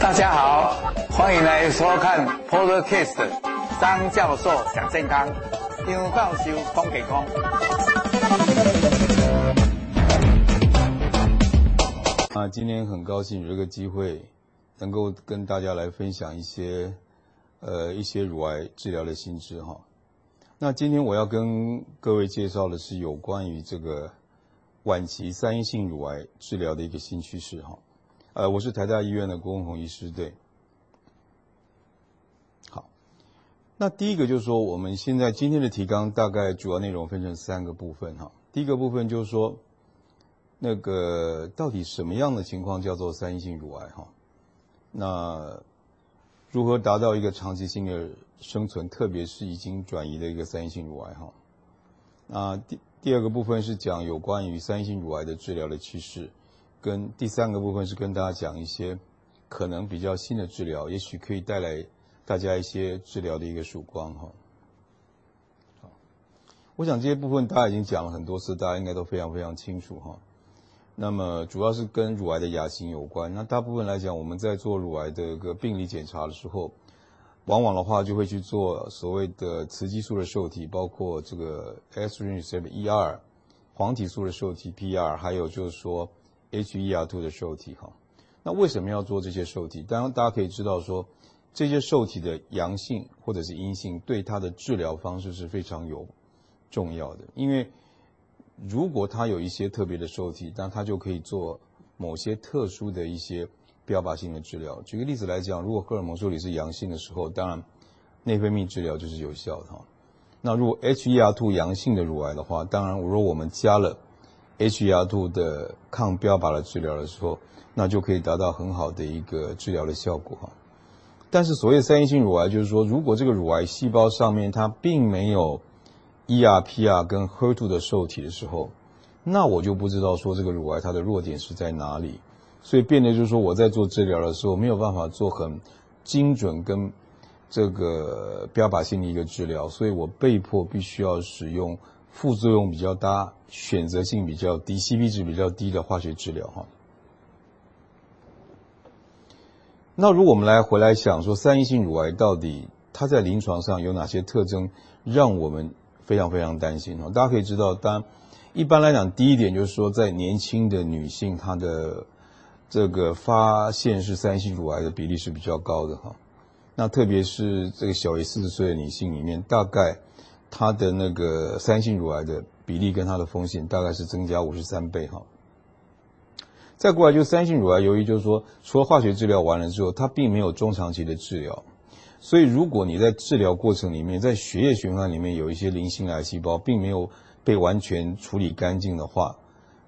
大家好，欢迎来收看 Podcast 张教授讲健康，张教授讲健康。啊，今天很高兴有这个机会，能够跟大家来分享一些，呃，一些乳癌治疗的新知哈。那今天我要跟各位介绍的是有关于这个晚期三阴性乳癌治疗的一个新趋势哈。呃，我是台大医院的郭文宏医师，对。好，那第一个就是说，我们现在今天的提纲大概主要内容分成三个部分哈。第一个部分就是说，那个到底什么样的情况叫做三阴性乳癌哈？那如何达到一个长期性的生存，特别是已经转移的一个三阴性乳癌哈。那第第二个部分是讲有关于三阴乳癌的治疗的趋势，跟第三个部分是跟大家讲一些可能比较新的治疗，也许可以带来大家一些治疗的一个曙光哈。好，我想这些部分大家已经讲了很多次，大家应该都非常非常清楚哈。那么主要是跟乳癌的亚型有关。那大部分来讲，我们在做乳癌的一个病理检查的时候。往往的话就会去做所谓的雌激素的受体，包括这个 estrogen receptor ER、黄体素的受体 PR，还有就是说 HER2 的受体哈。那为什么要做这些受体？当然大家可以知道说，这些受体的阳性或者是阴性，对它的治疗方式是非常有重要的。因为如果它有一些特别的受体，那它就可以做某些特殊的一些。标靶性的治疗，举个例子来讲，如果荷尔蒙受体是阳性的时候，当然内分泌治疗就是有效的哈。那如果 HER2 阳性的乳癌的话，当然如果我们加了 HER2 的抗标靶的治疗的时候，那就可以达到很好的一个治疗的效果哈。但是所谓三阴性乳癌，就是说如果这个乳癌细胞上面它并没有 ER、PR 跟 HER2 的受体的时候，那我就不知道说这个乳癌它的弱点是在哪里。所以变得就是说，我在做治疗的时候没有办法做很精准跟这个标靶性的一个治疗，所以我被迫必须要使用副作用比较大、选择性比较低、CP 值比较低的化学治疗哈。那如果我们来回来想说，三阴性乳癌到底它在临床上有哪些特征，让我们非常非常担心哈？大家可以知道，当一般来讲，第一点就是说，在年轻的女性她的这个发现是三性乳癌的比例是比较高的哈，那特别是这个小于四十岁的女性里面，大概她的那个三性乳癌的比例跟她的风险大概是增加五十三倍哈。再过来就三性乳癌，由于就是说除了化学治疗完了之后，它并没有中长期的治疗，所以如果你在治疗过程里面，在血液循环里面有一些零星癌细胞，并没有被完全处理干净的话。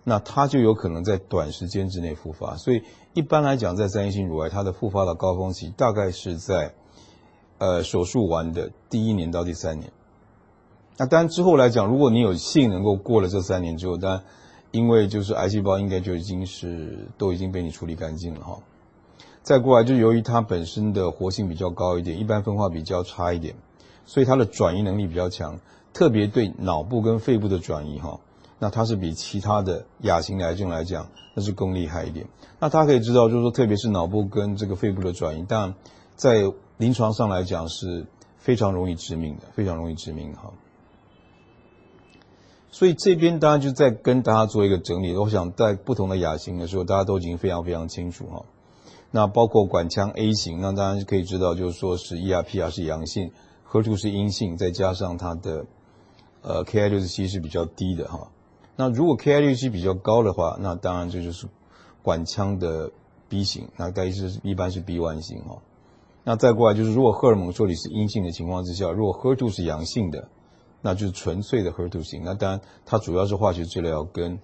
那它就有可能在短时间之内复发，所以一般来讲，在三阴性乳癌，它的复发的高峰期大概是在，呃，手术完的第一年到第三年。那当然之后来讲，如果你有幸能够过了这三年之后，当然因为就是癌细胞应该就已经是都已经被你处理干净了哈。再过来就由于它本身的活性比较高一点，一般分化比较差一点，所以它的转移能力比较强，特别对脑部跟肺部的转移哈。那它是比其他的亚型癌症来讲，那是更厉害一点。那大家可以知道，就是说，特别是脑部跟这个肺部的转移，当然在临床上来讲是非常容易致命的，非常容易致命哈。所以这边当然就在跟大家做一个整理。我想在不同的亚型的时候，大家都已经非常非常清楚哈。那包括管腔 A 型，那当然可以知道，就是说是 ER/PR 是阳性，HER2 是阴性，再加上它的呃 Ki67 是比较低的哈。那如果 Ki67 比较高的话，那当然这就是管腔的 B 型，那该是一般是 B1 型哈。那再过来就是，如果荷尔蒙受体是阴性的情况之下，如果 HER2 是阳性的，那就是纯粹的 HER2 型。那当然它主要是化学治疗跟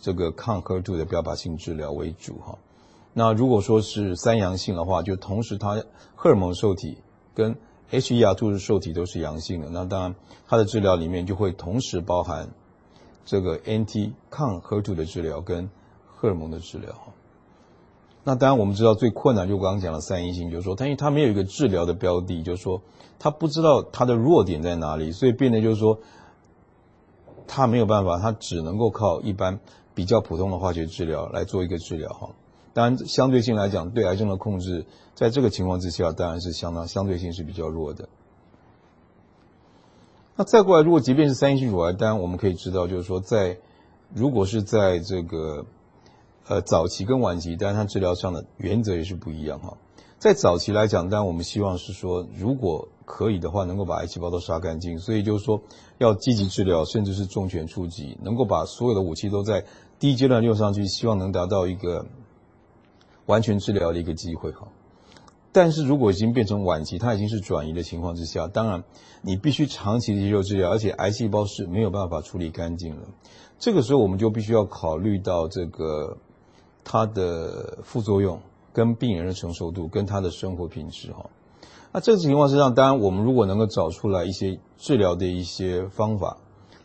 这个抗 HER2 的标靶性治疗为主哈。那如果说是三阳性的话，就同时它荷尔蒙受体跟 HER2 的受体都是阳性的，那当然它的治疗里面就会同时包含。这个 NT 抗 HER2 的治疗跟荷尔蒙的治疗，那当然我们知道最困难就刚刚讲的三阴性，就是说，它因为它没有一个治疗的标的，就是说，它不知道它的弱点在哪里，所以变得就是说，它没有办法，它只能够靠一般比较普通的化学治疗来做一个治疗哈。当然，相对性来讲，对癌症的控制，在这个情况之下，当然是相当相对性是比较弱的。那再过来，如果即便是三阴性乳癌，当然我们可以知道，就是说在如果是在这个呃早期跟晚期，当然它治疗上的原则也是不一样哈。在早期来讲，当然我们希望是说，如果可以的话，能够把癌细胞都杀干净，所以就是说要积极治疗，甚至是重拳出击，能够把所有的武器都在第一阶段用上去，希望能达到一个完全治疗的一个机会哈。但是如果已经变成晚期，它已经是转移的情况之下，当然你必须长期接受治疗，而且癌细胞是没有办法处理干净了。这个时候我们就必须要考虑到这个它的副作用、跟病人的承受度、跟他的生活品质哈。那这个情况之下，当然我们如果能够找出来一些治疗的一些方法，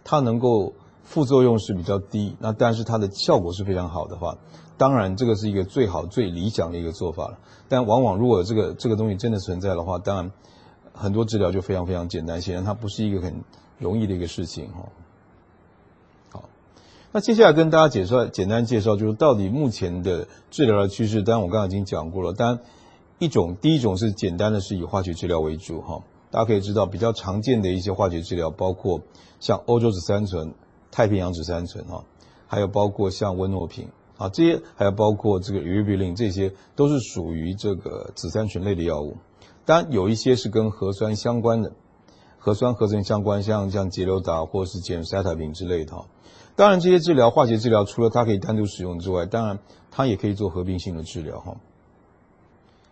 它能够副作用是比较低，那但是它的效果是非常好的话。当然，这个是一个最好、最理想的一个做法了。但往往如果这个这个东西真的存在的话，当然很多治疗就非常非常简单，显然它不是一个很容易的一个事情哈。好，那接下来跟大家解说，简单介绍就是到底目前的治疗的趋势。当然我刚刚已经讲过了，当然一种第一种是简单的是以化学治疗为主哈。大家可以知道比较常见的一些化学治疗，包括像欧洲紫杉醇、太平洋紫杉醇哈，还有包括像温诺平。啊，这些还有包括这个 ribulin，这些都是属于这个紫杉醇类的药物。当然，有一些是跟核酸相关的，核酸合成相关，像像节流达或是 gemcitabine 塞塔平之类的哈。当然，这些治疗化学治疗除了它可以单独使用之外，当然它也可以做合并性的治疗哈，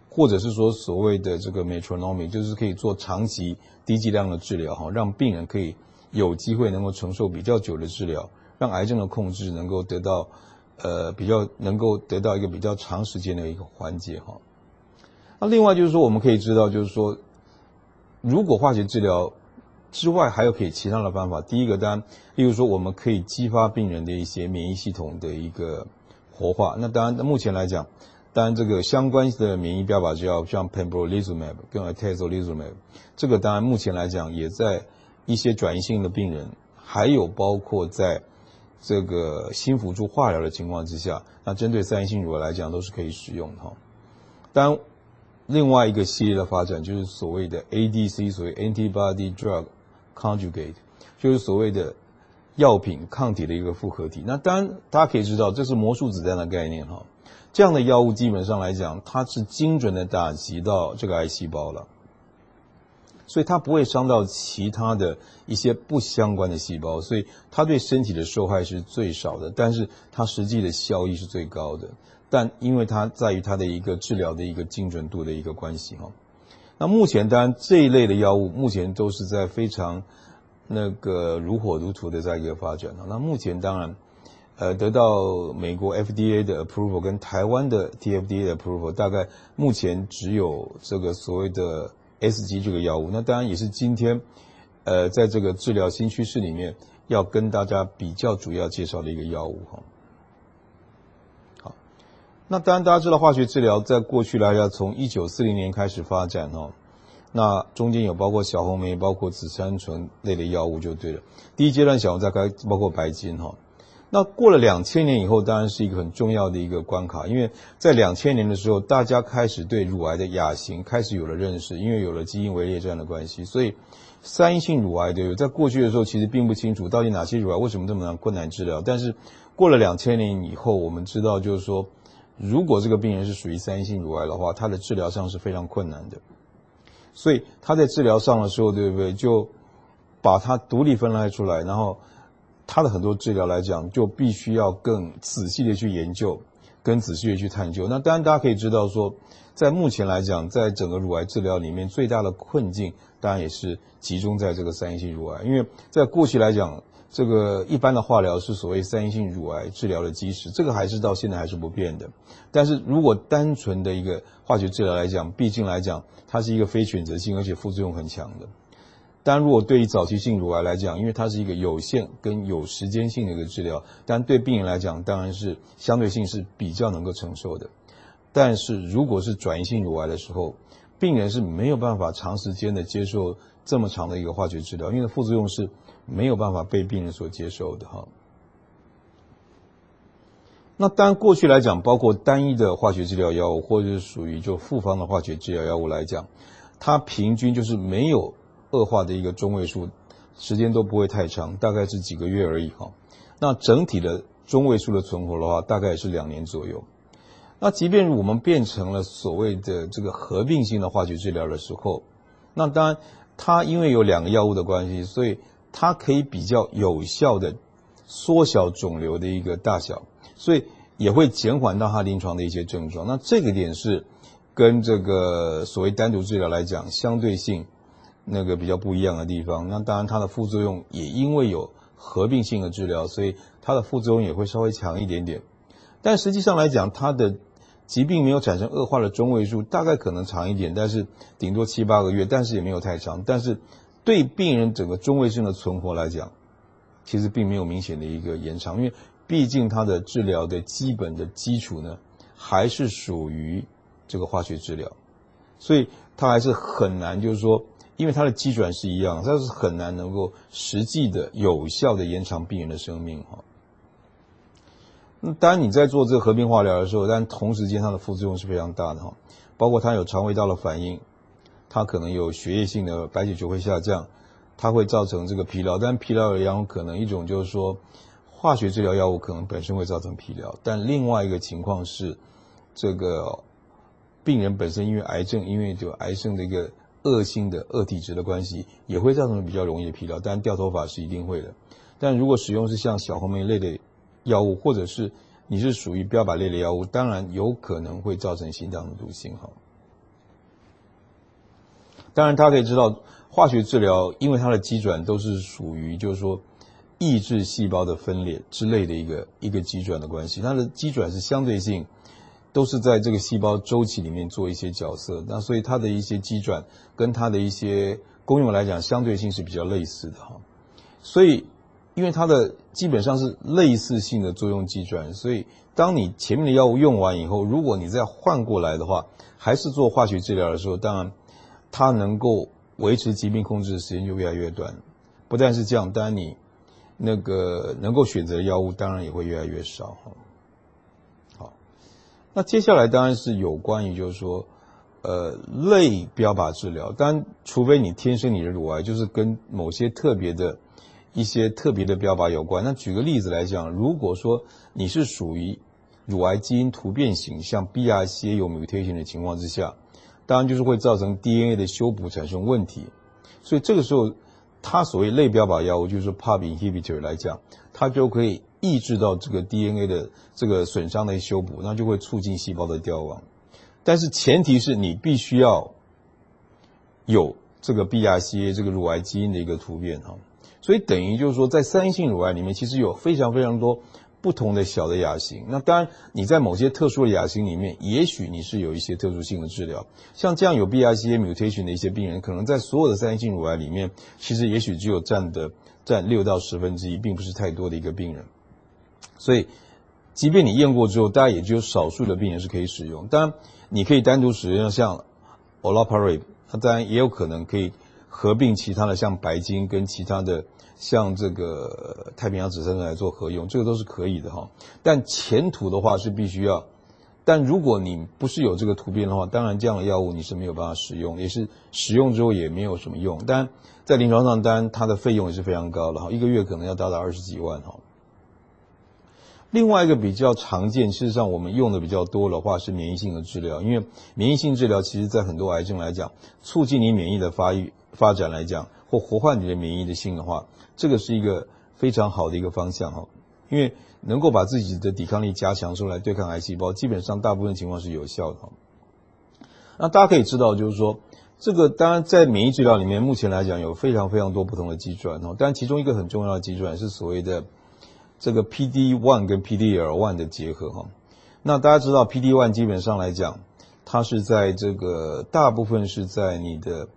或者是说所谓的这个 metronomy，就是可以做长期低剂量的治疗哈，让病人可以有机会能够承受比较久的治疗，让癌症的控制能够得到。呃，比较能够得到一个比较长时间的一个缓解哈。那另外就是说，我们可以知道，就是说，如果化学治疗之外还有可以其他的方法，第一个当然，例如说，我们可以激发病人的一些免疫系统的一个活化。那当然，目前来讲，当然这个相关的免疫标靶药，像 pembrolizumab 跟 atezolizumab，这个当然目前来讲也在一些转移性的病人，还有包括在。这个新辅助化疗的情况之下，那针对三阴性乳癌来讲都是可以使用的哈。当，另外一个系列的发展就是所谓的 ADC，所谓 Antibody Drug Conjugate，就是所谓的药品抗体的一个复合体。那当然，大家可以知道这是魔术子弹的概念哈。这样的药物基本上来讲，它是精准的打击到这个癌细胞了。所以它不会伤到其他的一些不相关的细胞，所以它对身体的受害是最少的，但是它实际的效益是最高的。但因为它在于它的一个治疗的一个精准度的一个关系哈。那目前当然这一类的药物目前都是在非常那个如火如荼的在一个发展。那目前当然，呃，得到美国 FDA 的 approval 跟台湾的 TFDA 的 approval，大概目前只有这个所谓的。S 级这个药物，那当然也是今天，呃，在这个治疗新趋势里面要跟大家比较主要介绍的一个药物哈。好，那当然大家知道化学治疗在过去来讲，从一九四零年开始发展哈，那中间有包括小红梅、包括紫杉醇类的药物就对了。第一阶段小红在开包括白金哈。那过了两千年以后，当然是一个很重要的一个关卡，因为在两千年的时候，大家开始对乳癌的亚型开始有了认识，因为有了基因围列这样的关系，所以三阴性乳癌对，在过去的时候其实并不清楚到底哪些乳癌为什么这么难困难治疗，但是过了两千年以后，我们知道就是说，如果这个病人是属于三阴性乳癌的话，他的治疗上是非常困难的，所以他在治疗上的时候，对不对？就把它独立分开出来，然后。他的很多治疗来讲，就必须要更仔细的去研究，更仔细的去探究。那当然，大家可以知道说，在目前来讲，在整个乳癌治疗里面，最大的困境当然也是集中在这个三阴性乳癌。因为在过去来讲，这个一般的化疗是所谓三阴性乳癌治疗的基石，这个还是到现在还是不变的。但是如果单纯的一个化学治疗来讲，毕竟来讲，它是一个非选择性，而且副作用很强的。但如果对于早期性乳癌来讲，因为它是一个有限跟有时间性的一个治疗，但对病人来讲，当然是相对性是比较能够承受的。但是如果是转移性乳癌的时候，病人是没有办法长时间的接受这么长的一个化学治疗，因为副作用是没有办法被病人所接受的哈。那当然过去来讲，包括单一的化学治疗药物，或者是属于就复方的化学治疗药物来讲，它平均就是没有恶化的一个中位数，时间都不会太长，大概是几个月而已哈。那整体的中位数的存活的话，大概也是两年左右。那即便我们变成了所谓的这个合并性的化学治疗的时候，那当然它因为有两个药物的关系，所以它可以比较有效的缩小肿瘤的一个大小。所以也会减缓到他临床的一些症状。那这个点是跟这个所谓单独治疗来讲，相对性那个比较不一样的地方。那当然它的副作用也因为有合并性的治疗，所以它的副作用也会稍微强一点点。但实际上来讲，它的疾病没有产生恶化的中位数大概可能长一点，但是顶多七八个月，但是也没有太长。但是对病人整个中位性的存活来讲，其实并没有明显的一个延长，因为。毕竟它的治疗的基本的基础呢，还是属于这个化学治疗，所以它还是很难，就是说，因为它的基转是一样，它是很难能够实际的有效的延长病人的生命哈。那当然你在做这个合并化疗的时候，但同时间它的副作用是非常大的哈，包括它有肠胃道的反应，它可能有血液性的白血球会下降，它会造成这个疲劳，但疲劳有两种可能，一种就是说。化学治疗药物可能本身会造成疲劳，但另外一个情况是，这个病人本身因为癌症，因为就癌症的一个恶性的恶体质的关系，也会造成比较容易的疲劳。当然掉头发是一定会的，但如果使用是像小红梅类的药物，或者是你是属于标靶类的药物，当然有可能会造成心脏的毒性哈。当然，大家可以知道，化学治疗因为它的机转都是属于就是说。抑制细胞的分裂之类的一个一个机转的关系，它的机转是相对性，都是在这个细胞周期里面做一些角色，那所以它的一些机转跟它的一些功用来讲，相对性是比较类似的哈。所以，因为它的基本上是类似性的作用机转，所以当你前面的药物用完以后，如果你再换过来的话，还是做化学治疗的时候，当然它能够维持疾病控制的时间就越来越短。不但是这样，当然你。那个能够选择药物当然也会越来越少哈。那接下来当然是有关于就是说，呃，类标靶治疗。当然，除非你天生你的乳癌就是跟某些特别的一些特别的标靶有关。那举个例子来讲，如果说你是属于乳癌基因突变型，像 BRCA 有 mutation 的情况之下，当然就是会造成 DNA 的修补产生问题。所以这个时候。它所谓类标靶药物，就是 PAR inhibitor 来讲，它就可以抑制到这个 DNA 的这个损伤的修补，那就会促进细胞的凋亡。但是前提是你必须要有这个 BRCA 这个乳癌基因的一个突变哈。所以等于就是说，在三阴性乳癌里面，其实有非常非常多。不同的小的亚型，那当然你在某些特殊的亚型里面，也许你是有一些特殊性的治疗。像这样有 BRCA mutation 的一些病人，可能在所有的三阴性乳癌里面，其实也许只有占的占六到十分之一，并不是太多的一个病人。所以，即便你验过之后，大概也只有少数的病人是可以使用。当然，你可以单独使用像 olaparib，它当然也有可能可以合并其他的像白金跟其他的。像这个太平洋紫杉来做合用，这个都是可以的哈。但前途的话是必须要，但如果你不是有这个突变的话，当然这样的药物你是没有办法使用，也是使用之后也没有什么用。但在临床上，当然它的费用也是非常高的哈，一个月可能要达到二十几万哈。另外一个比较常见，事实上我们用的比较多的话是免疫性的治疗，因为免疫性治疗其实在很多癌症来讲，促进你免疫的发育发展来讲，或活化你的免疫的性的话。这个是一个非常好的一个方向哈，因为能够把自己的抵抗力加强出来对抗癌细胞，基本上大部分情况是有效的。那大家可以知道，就是说这个当然在免疫治疗里面，目前来讲有非常非常多不同的机转哦，但其中一个很重要的机转是所谓的这个 PD one 跟 PDL one 的结合哈。那大家知道，PD one 基本上来讲，它是在这个大部分是在你的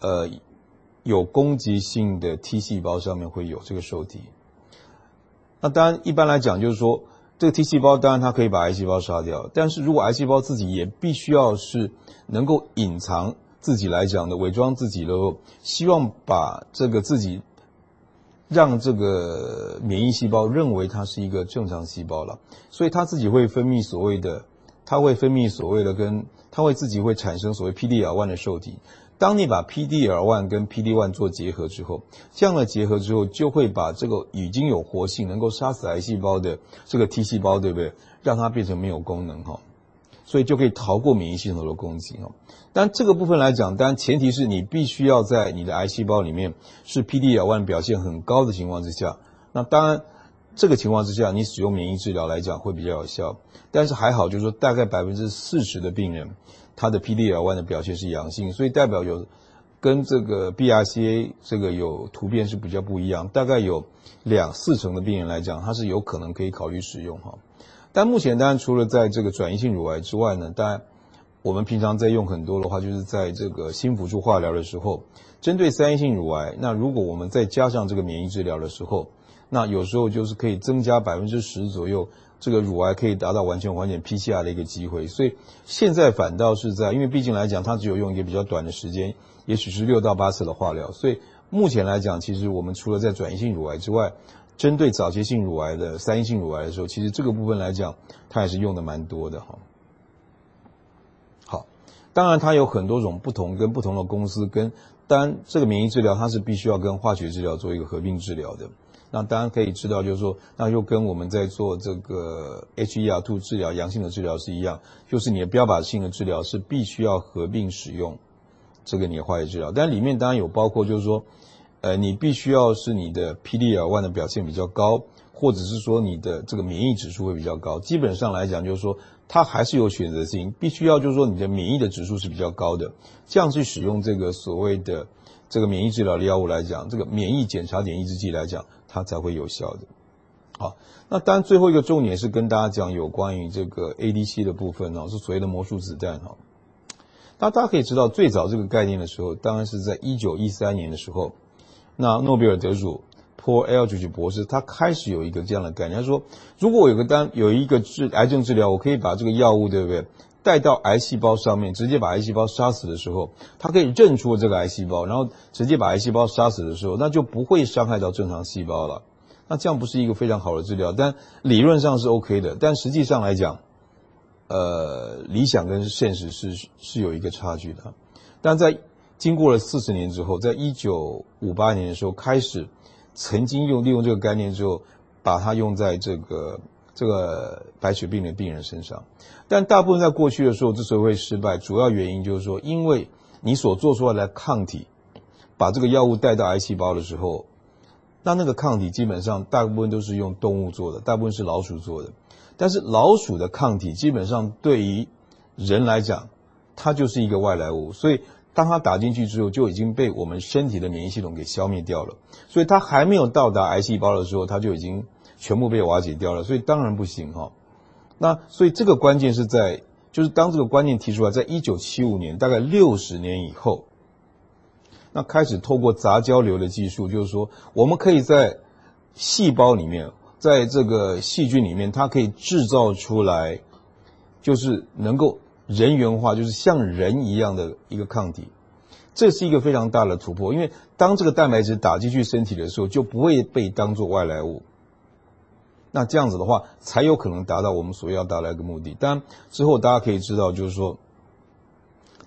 呃。有攻击性的 T 细胞上面会有这个受体。那当然，一般来讲就是说，这个 T 细胞当然它可以把癌细胞杀掉，但是如果癌细胞自己也必须要是能够隐藏自己来讲的，伪装自己的，希望把这个自己让这个免疫细胞认为它是一个正常细胞了，所以它自己会分泌所谓的，它会分泌所谓的跟，它会自己会产生所谓 PDL1 的受体。当你把 PDL1 跟 PD1 做结合之后，这样的结合之后，就会把这个已经有活性、能够杀死癌细胞的这个 T 细胞，对不对？让它变成没有功能哈，所以就可以逃过免疫系统的攻击哈。但这个部分来讲，当然前提是你必须要在你的癌细胞里面是 PDL1 表现很高的情况之下。那当然，这个情况之下，你使用免疫治疗来讲会比较有效。但是还好，就是说大概百分之四十的病人。它的 PDL1 的表现是阳性，所以代表有跟这个 BRCA 这个有突变是比较不一样。大概有两四成的病人来讲，它是有可能可以考虑使用哈。但目前当然除了在这个转移性乳癌之外呢，当然我们平常在用很多的话，就是在这个新辅助化疗的时候，针对三阴性乳癌，那如果我们再加上这个免疫治疗的时候，那有时候就是可以增加百分之十左右。这个乳癌可以达到完全缓解 PCR 的一个机会，所以现在反倒是在，因为毕竟来讲，它只有用一个比较短的时间，也许是六到八次的化疗，所以目前来讲，其实我们除了在转移性乳癌之外，针对早期性乳癌的三阴性乳癌的时候，其实这个部分来讲，它也是用的蛮多的哈。好，当然它有很多种不同跟不同的公司跟，当然这个免疫治疗它是必须要跟化学治疗做一个合并治疗的。那当然可以知道，就是说，那又跟我们在做这个 HER2 治疗阳性的治疗是一样，就是你的标靶性的治疗是必须要合并使用这个你的化学治疗。但里面当然有包括，就是说，呃，你必须要是你的 PDL1 的表现比较高，或者是说你的这个免疫指数会比较高。基本上来讲，就是说它还是有选择性，必须要就是说你的免疫的指数是比较高的，这样去使用这个所谓的这个免疫治疗的药物来讲，这个免疫检查点抑制剂来讲。它才会有效的。好，那当然最后一个重点是跟大家讲有关于这个 ADC 的部分哦，是所谓的魔术子弹哈。那大家可以知道，最早这个概念的时候，当然是在一九一三年的时候，那诺贝尔得主 Paul Ehrlich 博士他开始有一个这样的概念，他说，如果我有个单有一个治癌症治疗，我可以把这个药物对不对带到癌细胞上面，直接把癌细胞杀死的时候，它可以认出这个癌细胞，然后直接把癌细胞杀死的时候，那就不会伤害到正常细胞了。那这样不是一个非常好的治疗，但理论上是 OK 的，但实际上来讲，呃，理想跟现实是是有一个差距的。但在经过了四十年之后，在一九五八年的时候开始，曾经用利用这个概念之后，把它用在这个。这个白血病的病人身上，但大部分在过去的时候之所以会失败，主要原因就是说，因为你所做出来的抗体，把这个药物带到癌细胞的时候，那那个抗体基本上大部分都是用动物做的，大部分是老鼠做的，但是老鼠的抗体基本上对于人来讲，它就是一个外来物，所以当它打进去之后，就已经被我们身体的免疫系统给消灭掉了，所以它还没有到达癌细胞的时候，它就已经。全部被瓦解掉了，所以当然不行哈。那所以这个关键是在，就是当这个观念提出来，在一九七五年，大概六十年以后，那开始透过杂交流的技术，就是说我们可以在细胞里面，在这个细菌里面，它可以制造出来，就是能够人源化，就是像人一样的一个抗体。这是一个非常大的突破，因为当这个蛋白质打进去身体的时候，就不会被当作外来物。那这样子的话，才有可能达到我们所要达到一个目的。当然之后大家可以知道，就是说，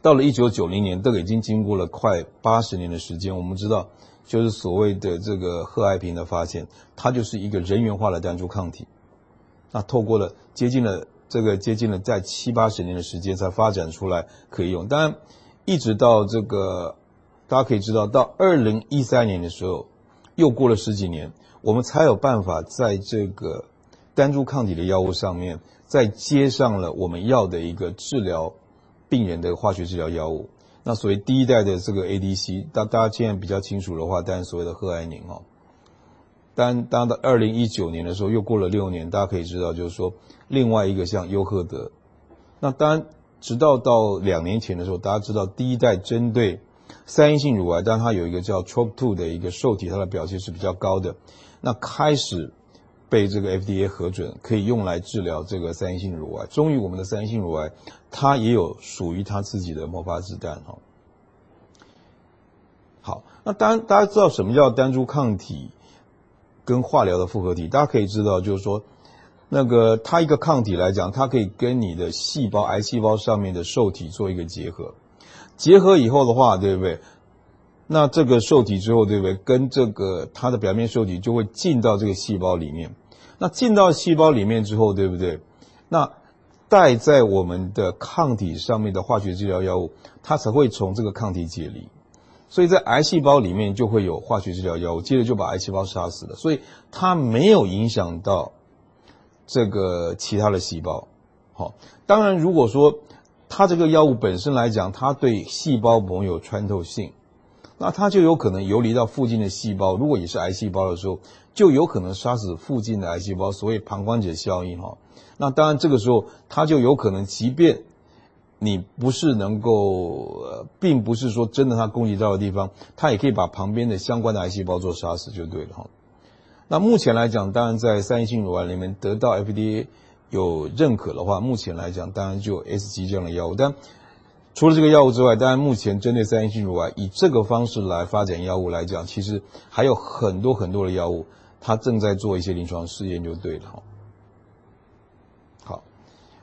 到了一九九零年，这个已经经过了快八十年的时间。我们知道，就是所谓的这个贺爱平的发现，它就是一个人源化的单株抗体。那透过了接近了这个接近了在七八十年的时间，才发展出来可以用。当然，一直到这个大家可以知道，到二零一三年的时候，又过了十几年。我们才有办法在这个单株抗体的药物上面，再接上了我们要的一个治疗病人的化学治疗药物。那所谓第一代的这个 ADC，大大家现在比较清楚的话，当然所谓的贺爱宁哦。当当到二零一九年的时候，又过了六年，大家可以知道，就是说另外一个像优赫德。那当然，直到到两年前的时候，大家知道第一代针对三阴性乳癌，但它有一个叫 TROP2 的一个受体，它的表现是比较高的。那开始被这个 FDA 核准，可以用来治疗这个三阴性乳癌。终于，我们的三阴性乳癌，它也有属于它自己的魔法子弹哈。好，那当大家知道什么叫单株抗体跟化疗的复合体，大家可以知道，就是说，那个它一个抗体来讲，它可以跟你的细胞、癌细胞上面的受体做一个结合，结合以后的话，对不对？那这个受体之后，对不对？跟这个它的表面受体就会进到这个细胞里面。那进到细胞里面之后，对不对？那带在我们的抗体上面的化学治疗药物，它才会从这个抗体解离。所以在癌细胞里面就会有化学治疗药物，接着就把癌细胞杀死了。所以它没有影响到这个其他的细胞。好，当然如果说它这个药物本身来讲，它对细胞膜有穿透性，那它就有可能游离到附近的细胞。如果也是癌细胞的时候，就有可能杀死附近的癌细胞，所谓旁观者效应哈。那当然这个时候它就有可能，即便你不是能够，呃，并不是说真的，它攻击到的地方，它也可以把旁边的相关的癌细胞做杀死就对了哈。那目前来讲，当然在三阴性乳癌里面得到 FDA 有认可的话，目前来讲当然就有 S 级这样的药物。但除了这个药物之外，当然目前针对三阴性乳癌以这个方式来发展药物来讲，其实还有很多很多的药物，它正在做一些临床试验就对了好。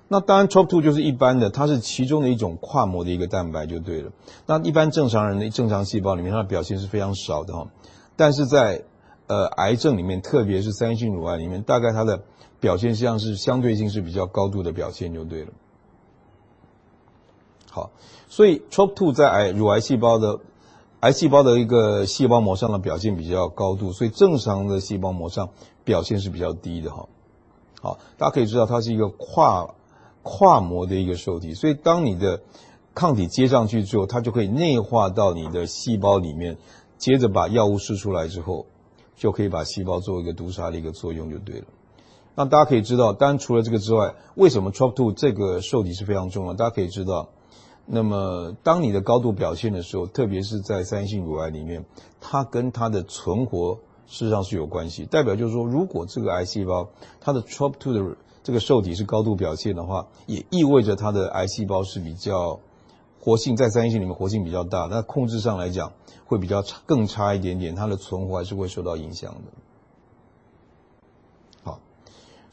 那当然，TROP2 就是一般的，它是其中的一种跨膜的一个蛋白就对了。那一般正常人的正常细胞里面，它的表现是非常少的哈。但是在呃癌症里面，特别是三阴性乳癌里面，大概它的表现像是相对性是比较高度的表现就对了。好，所以 TROP2 在癌乳癌细胞的癌细胞的一个细胞膜上的表现比较高度，所以正常的细胞膜上表现是比较低的哈。好，大家可以知道它是一个跨。跨膜的一个受体，所以当你的抗体接上去之后，它就可以内化到你的细胞里面，接着把药物释出来之后，就可以把细胞做一个毒杀的一个作用就对了。那大家可以知道，当然除了这个之外，为什么 TROP2 这个受体是非常重要？大家可以知道，那么当你的高度表现的时候，特别是在三阴性乳癌里面，它跟它的存活事实上是有关系。代表就是说，如果这个癌细胞它的 TROP2 的这个受体是高度表现的话，也意味着它的癌细胞是比较活性，在三阴性里面活性比较大，那控制上来讲会比较差，更差一点点，它的存活还是会受到影响的。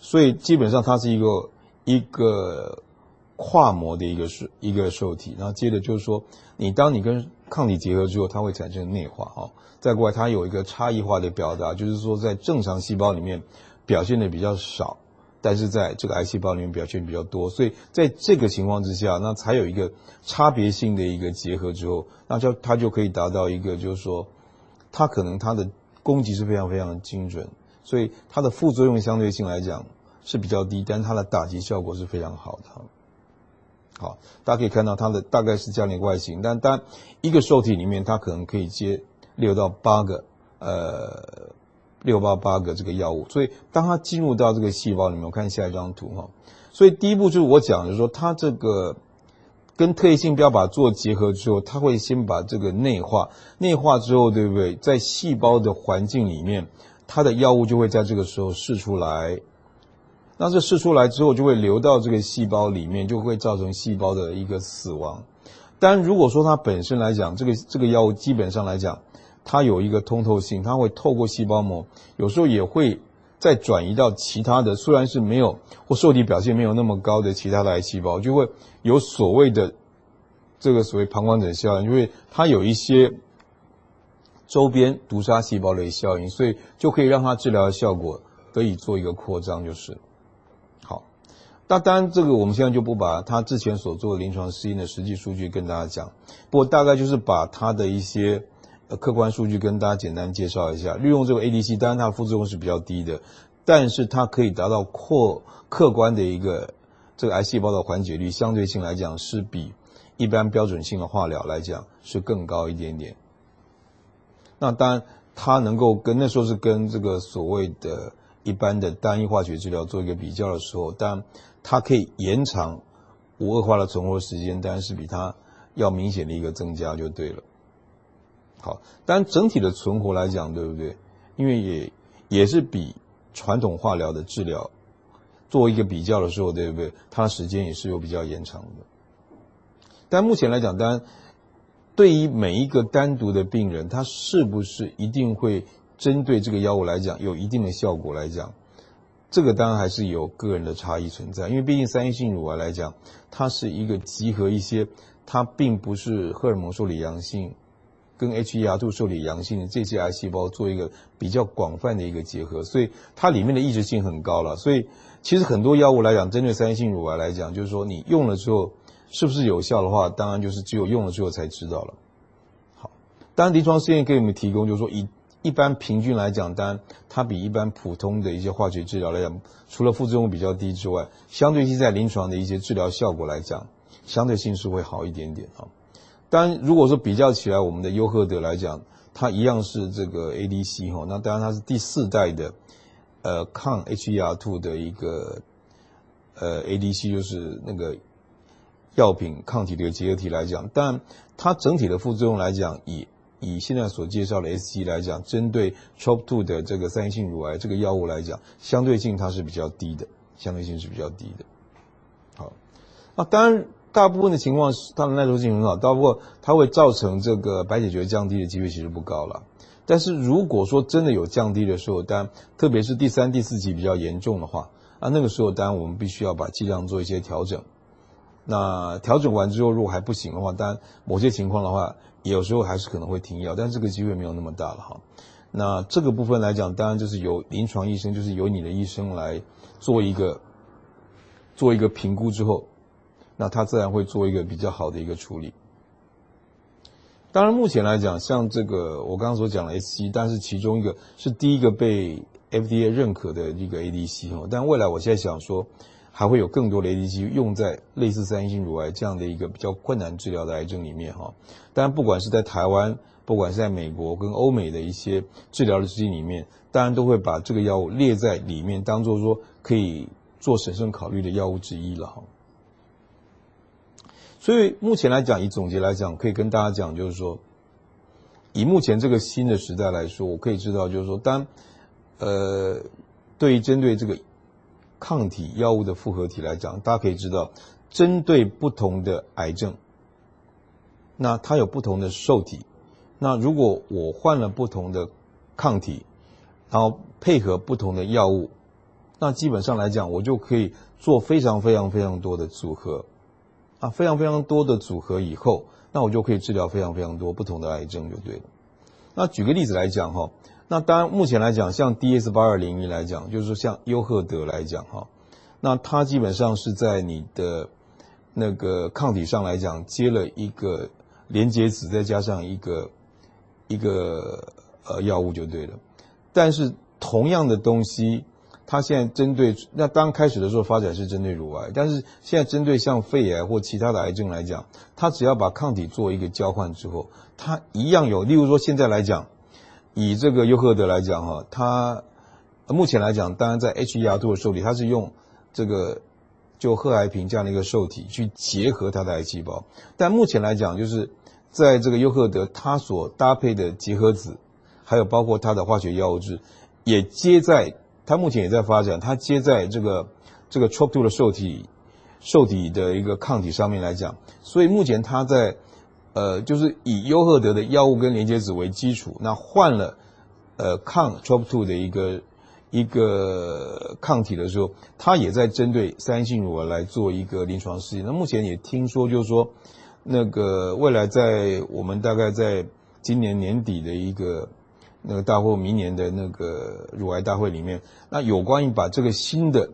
所以基本上它是一个一个跨膜的一个受一个受体，然后接着就是说，你当你跟抗体结合之后，它会产生内化哈。再过来，它有一个差异化的表达，就是说在正常细胞里面表现的比较少。但是在这个癌细胞里面表现比较多，所以在这个情况之下，那才有一个差别性的一个结合之后，那就它就可以达到一个，就是说，它可能它的攻击是非常非常的精准，所以它的副作用相对性来讲是比较低，但是它的打击效果是非常好的。好，大家可以看到它的大概是这样的一个外形，但当一个受体里面它可能可以接六到八个，呃。六八八个这个药物，所以当它进入到这个细胞里面，我看下一张图哈。所以第一步就是我讲的，就是说它这个跟特异性标靶做结合之后，它会先把这个内化，内化之后，对不对？在细胞的环境里面，它的药物就会在这个时候释出来。那这释出来之后，就会流到这个细胞里面，就会造成细胞的一个死亡。但如果说它本身来讲，这个这个药物基本上来讲，它有一个通透性，它会透过细胞膜，有时候也会再转移到其他的，虽然是没有或受体表现没有那么高的其他的癌细胞，就会有所谓的这个所谓旁观者效应，因为它有一些周边毒杀细胞的效应，所以就可以让它治疗的效果得以做一个扩张，就是。那当然，这个我们现在就不把它之前所做的临床试验的实际数据跟大家讲，不过大概就是把它的一些。客观数据跟大家简单介绍一下，利用这个 ADC，当然它的副作用是比较低的，但是它可以达到扩客观的一个这个癌细胞的缓解率，相对性来讲是比一般标准性的化疗来讲是更高一点点。那当然，它能够跟那时候是跟这个所谓的一般的单一化学治疗做一个比较的时候，当它可以延长无恶化的存活时间，当然是比它要明显的一个增加就对了。好，但整体的存活来讲，对不对？因为也也是比传统化疗的治疗做一个比较的时候，对不对？它时间也是有比较延长的。但目前来讲，当然对于每一个单独的病人，他是不是一定会针对这个药物来讲有一定的效果来讲，这个当然还是有个人的差异存在，因为毕竟三阴性乳癌来讲，它是一个集合一些，它并不是荷尔蒙受体阳性。跟 HER2 受体阳性的这些癌细胞做一个比较广泛的一个结合，所以它里面的抑制性很高了。所以其实很多药物来讲，针对三阴性乳癌来讲，就是说你用了之后是不是有效的话，当然就是只有用了之后才知道了。好，当然临床试验给我们提供，就是说以一般平均来讲，当然它比一般普通的一些化学治疗来讲，除了副作用比较低之外，相对性在临床的一些治疗效果来讲，相对性是会好一点点啊。当然，如果说比较起来，我们的优赫德来讲，它一样是这个 ADC 哈，那当然它是第四代的，呃，抗 HER2 的一个呃 ADC，就是那个药品抗体的一个结合体来讲，但它整体的副作用来讲，以以现在所介绍的 SG 来讲，针对 TROP2 的这个三阴性乳癌这个药物来讲，相对性它是比较低的，相对性是比较低的。好，那当然。大部分的情况是它的耐受性很好，不过它会造成这个白血球降低的机会其实不高了。但是如果说真的有降低的时候，当然特别是第三、第四级比较严重的话，啊，那个时候当然我们必须要把剂量做一些调整。那调整完之后，如果还不行的话，当然某些情况的话，有时候还是可能会停药，但这个机会没有那么大了哈。那这个部分来讲，当然就是由临床医生，就是由你的医生来做一个做一个评估之后。那他自然会做一个比较好的一个处理。当然，目前来讲，像这个我刚刚所讲的 SC，但是其中一个是第一个被 FDA 认可的一个 ADC 哦。但未来我现在想说，还会有更多的 ADC 用在类似三阴性乳癌这样的一个比较困难治疗的癌症里面哈。当然，不管是在台湾，不管是在美国跟欧美的一些治疗的基金里面，当然都会把这个药物列在里面，当做说可以做审慎考虑的药物之一了哈。所以目前来讲，以总结来讲，可以跟大家讲，就是说，以目前这个新的时代来说，我可以知道，就是说，当呃，对于针对这个抗体药物的复合体来讲，大家可以知道，针对不同的癌症，那它有不同的受体，那如果我换了不同的抗体，然后配合不同的药物，那基本上来讲，我就可以做非常非常非常多的组合。啊，非常非常多的组合以后，那我就可以治疗非常非常多不同的癌症就对了。那举个例子来讲哈，那当然目前来讲，像 DS 八二零一来讲，就是说像优赫德来讲哈，那它基本上是在你的那个抗体上来讲接了一个连接子，再加上一个一个呃药物就对了。但是同样的东西。它现在针对那刚开始的时候发展是针对乳癌，但是现在针对像肺癌或其他的癌症来讲，它只要把抗体做一个交换之后，它一样有。例如说现在来讲，以这个优赫德来讲哈，它目前来讲，当然在 HER2 的受体，它是用这个就贺癌平这样的一个受体去结合它的癌细胞，但目前来讲，就是在这个优赫德它所搭配的结合子，还有包括它的化学药物质，也接在。它目前也在发展，它接在这个这个 TROP2 的受体受体的一个抗体上面来讲，所以目前它在呃就是以优赫德的药物跟连接子为基础，那换了呃抗 TROP2 的一个一个抗体的时候，它也在针对三性乳癌来做一个临床试验。那目前也听说就是说，那个未来在我们大概在今年年底的一个。那个大会明年的那个乳癌大会里面，那有关于把这个新的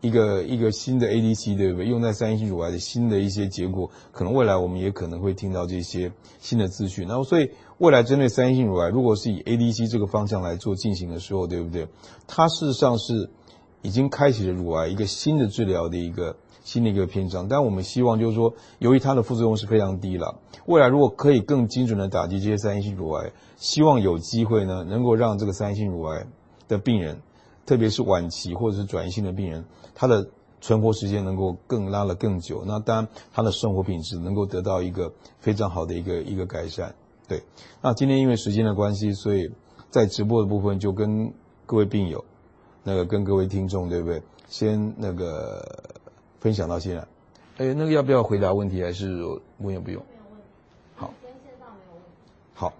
一个一个新的 ADC 对不对，用在三阴性乳癌的新的一些结果，可能未来我们也可能会听到这些新的资讯。然后所以未来针对三阴性乳癌，如果是以 ADC 这个方向来做进行的时候，对不对？它事实上是已经开启了乳癌一个新的治疗的一个新的一个篇章。但我们希望就是说，由于它的副作用是非常低了，未来如果可以更精准的打击这些三阴性乳癌。希望有机会呢，能够让这个三阴性乳癌的病人，特别是晚期或者是转移性的病人，他的存活时间能够更拉了更久。那当然，他的生活品质能够得到一个非常好的一个一个改善。对，那今天因为时间的关系，所以在直播的部分就跟各位病友，那个跟各位听众，对不对？先那个分享到现在。哎，那个要不要回答问题，还是问也不用？好。好。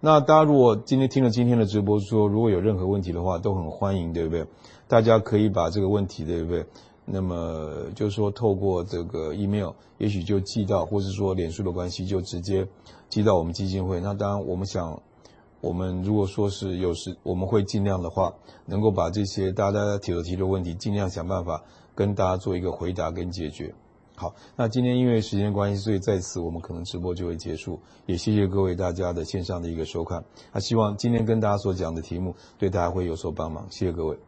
那大家如果今天听了今天的直播说，如果有任何问题的话，都很欢迎，对不对？大家可以把这个问题，对不对？那么就是说，透过这个 email，也许就寄到，或是说脸书的关系，就直接寄到我们基金会。那当然，我们想，我们如果说是有时，我们会尽量的话，能够把这些大家提的提的问题，尽量想办法跟大家做一个回答跟解决。好，那今天因为时间关系，所以在此我们可能直播就会结束。也谢谢各位大家的线上的一个收看。那希望今天跟大家所讲的题目对大家会有所帮忙。谢谢各位。